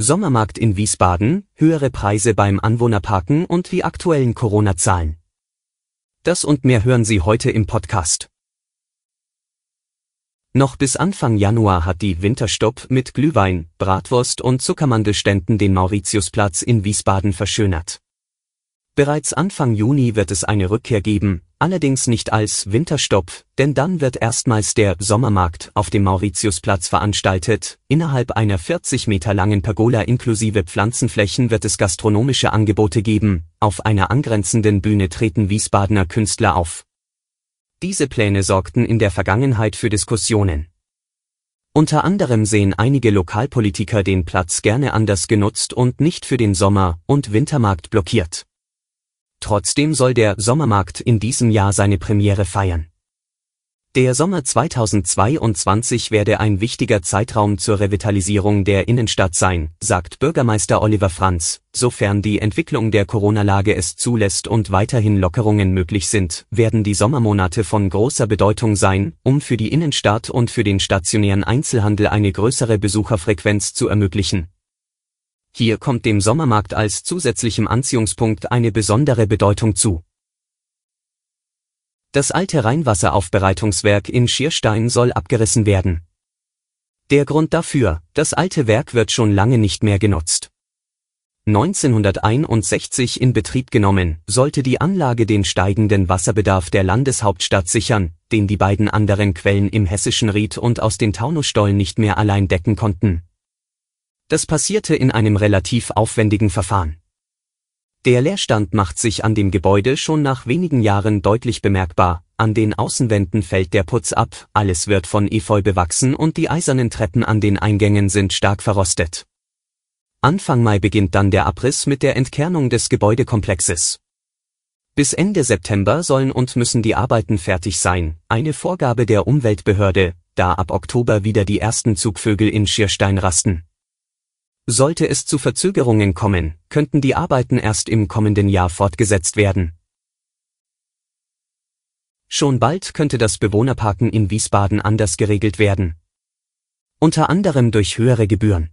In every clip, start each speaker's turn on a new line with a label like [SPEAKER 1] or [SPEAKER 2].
[SPEAKER 1] Sommermarkt in Wiesbaden, höhere Preise beim Anwohnerparken und die aktuellen Corona-Zahlen. Das und mehr hören Sie heute im Podcast. Noch bis Anfang Januar hat die Winterstopp mit Glühwein, Bratwurst und Zuckermandelständen den Mauritiusplatz in Wiesbaden verschönert. Bereits Anfang Juni wird es eine Rückkehr geben, allerdings nicht als Winterstopp, denn dann wird erstmals der Sommermarkt auf dem Mauritiusplatz veranstaltet. Innerhalb einer 40 Meter langen Pergola inklusive Pflanzenflächen wird es gastronomische Angebote geben, auf einer angrenzenden Bühne treten Wiesbadener Künstler auf. Diese Pläne sorgten in der Vergangenheit für Diskussionen. Unter anderem sehen einige Lokalpolitiker den Platz gerne anders genutzt und nicht für den Sommer- und Wintermarkt blockiert. Trotzdem soll der Sommermarkt in diesem Jahr seine Premiere feiern. Der Sommer 2022 werde ein wichtiger Zeitraum zur Revitalisierung der Innenstadt sein, sagt Bürgermeister Oliver Franz, sofern die Entwicklung der Corona-Lage es zulässt und weiterhin Lockerungen möglich sind, werden die Sommermonate von großer Bedeutung sein, um für die Innenstadt und für den stationären Einzelhandel eine größere Besucherfrequenz zu ermöglichen. Hier kommt dem Sommermarkt als zusätzlichem Anziehungspunkt eine besondere Bedeutung zu. Das alte Rheinwasseraufbereitungswerk in Schierstein soll abgerissen werden. Der Grund dafür, das alte Werk wird schon lange nicht mehr genutzt. 1961 in Betrieb genommen, sollte die Anlage den steigenden Wasserbedarf der Landeshauptstadt sichern, den die beiden anderen Quellen im hessischen Ried und aus den Taunusstollen nicht mehr allein decken konnten. Das passierte in einem relativ aufwendigen Verfahren. Der Leerstand macht sich an dem Gebäude schon nach wenigen Jahren deutlich bemerkbar, an den Außenwänden fällt der Putz ab, alles wird von Efeu bewachsen und die eisernen Treppen an den Eingängen sind stark verrostet. Anfang Mai beginnt dann der Abriss mit der Entkernung des Gebäudekomplexes. Bis Ende September sollen und müssen die Arbeiten fertig sein, eine Vorgabe der Umweltbehörde, da ab Oktober wieder die ersten Zugvögel in Schierstein rasten. Sollte es zu Verzögerungen kommen, könnten die Arbeiten erst im kommenden Jahr fortgesetzt werden. Schon bald könnte das Bewohnerparken in Wiesbaden anders geregelt werden. Unter anderem durch höhere Gebühren.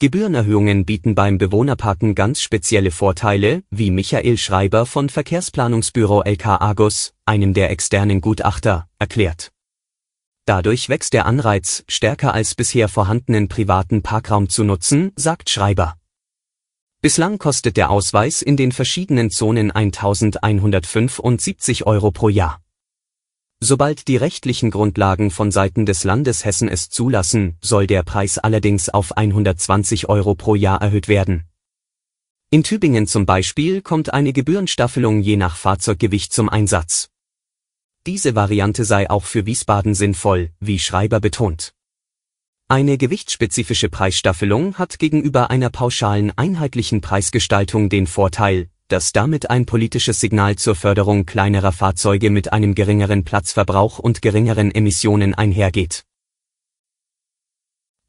[SPEAKER 1] Gebührenerhöhungen bieten beim Bewohnerparken ganz spezielle Vorteile, wie Michael Schreiber von Verkehrsplanungsbüro LK Argus, einem der externen Gutachter, erklärt. Dadurch wächst der Anreiz, stärker als bisher vorhandenen privaten Parkraum zu nutzen, sagt Schreiber. Bislang kostet der Ausweis in den verschiedenen Zonen 1175 Euro pro Jahr. Sobald die rechtlichen Grundlagen von Seiten des Landes Hessen es zulassen, soll der Preis allerdings auf 120 Euro pro Jahr erhöht werden. In Tübingen zum Beispiel kommt eine Gebührenstaffelung je nach Fahrzeuggewicht zum Einsatz. Diese Variante sei auch für Wiesbaden sinnvoll, wie Schreiber betont. Eine gewichtsspezifische Preisstaffelung hat gegenüber einer pauschalen einheitlichen Preisgestaltung den Vorteil, dass damit ein politisches Signal zur Förderung kleinerer Fahrzeuge mit einem geringeren Platzverbrauch und geringeren Emissionen einhergeht.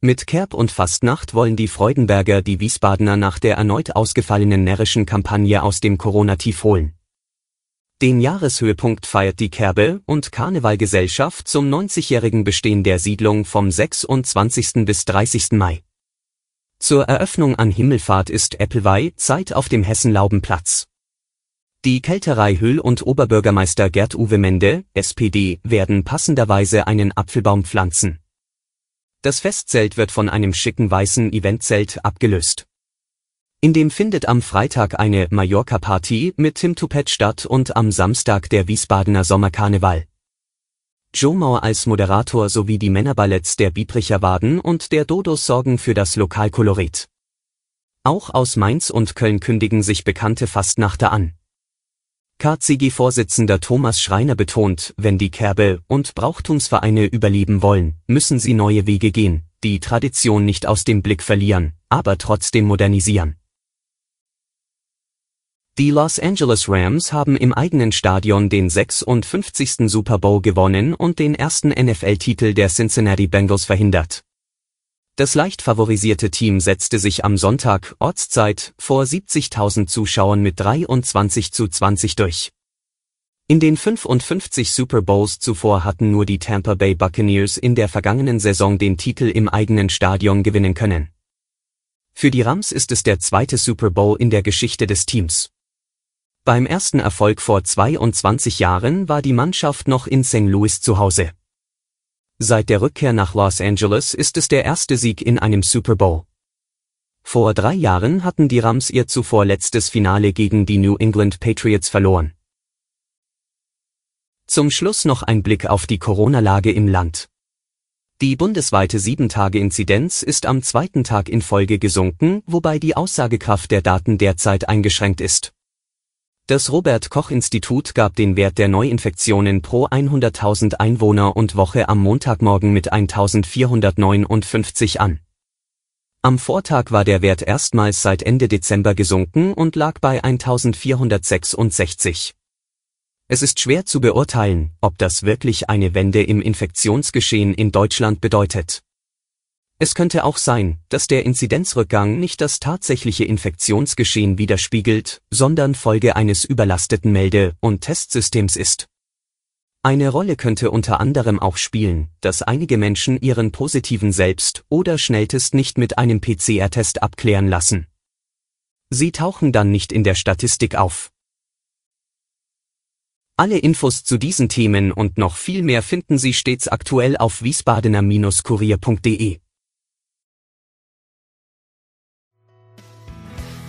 [SPEAKER 1] Mit Kerb und Fastnacht wollen die Freudenberger die Wiesbadener nach der erneut ausgefallenen närrischen Kampagne aus dem Corona-Tief holen. Den Jahreshöhepunkt feiert die Kerbe- und Karnevalgesellschaft zum 90-jährigen Bestehen der Siedlung vom 26. bis 30. Mai. Zur Eröffnung an Himmelfahrt ist Äppelweih Zeit auf dem Hessenlaubenplatz. Die Kälterei Höhl und Oberbürgermeister Gerd-Uwe Mende, SPD, werden passenderweise einen Apfelbaum pflanzen. Das Festzelt wird von einem schicken weißen Eventzelt abgelöst. In dem findet am Freitag eine Mallorca-Party mit Tim Tupet statt und am Samstag der Wiesbadener Sommerkarneval. Joe Mauer als Moderator sowie die Männerballetts der Biebricher Waden und der Dodos sorgen für das Lokalkolorit. Auch aus Mainz und Köln kündigen sich bekannte Fastnachter an. KCG-Vorsitzender Thomas Schreiner betont, wenn die Kerbe- und Brauchtumsvereine überleben wollen, müssen sie neue Wege gehen, die Tradition nicht aus dem Blick verlieren, aber trotzdem modernisieren. Die Los Angeles Rams haben im eigenen Stadion den 56. Super Bowl gewonnen und den ersten NFL-Titel der Cincinnati Bengals verhindert. Das leicht favorisierte Team setzte sich am Sonntag, Ortszeit, vor 70.000 Zuschauern mit 23 zu 20 durch. In den 55 Super Bowls zuvor hatten nur die Tampa Bay Buccaneers in der vergangenen Saison den Titel im eigenen Stadion gewinnen können. Für die Rams ist es der zweite Super Bowl in der Geschichte des Teams. Beim ersten Erfolg vor 22 Jahren war die Mannschaft noch in St. Louis zu Hause. Seit der Rückkehr nach Los Angeles ist es der erste Sieg in einem Super Bowl. Vor drei Jahren hatten die Rams ihr zuvor letztes Finale gegen die New England Patriots verloren. Zum Schluss noch ein Blick auf die Corona-Lage im Land. Die bundesweite 7-Tage-Inzidenz ist am zweiten Tag in Folge gesunken, wobei die Aussagekraft der Daten derzeit eingeschränkt ist. Das Robert Koch Institut gab den Wert der Neuinfektionen pro 100.000 Einwohner und Woche am Montagmorgen mit 1459 an. Am Vortag war der Wert erstmals seit Ende Dezember gesunken und lag bei 1466. Es ist schwer zu beurteilen, ob das wirklich eine Wende im Infektionsgeschehen in Deutschland bedeutet. Es könnte auch sein, dass der Inzidenzrückgang nicht das tatsächliche Infektionsgeschehen widerspiegelt, sondern Folge eines überlasteten Melde- und Testsystems ist. Eine Rolle könnte unter anderem auch spielen, dass einige Menschen ihren positiven Selbst- oder Schnelltest nicht mit einem PCR-Test abklären lassen. Sie tauchen dann nicht in der Statistik auf. Alle Infos zu diesen Themen und noch viel mehr finden Sie stets aktuell auf wiesbadener-kurier.de.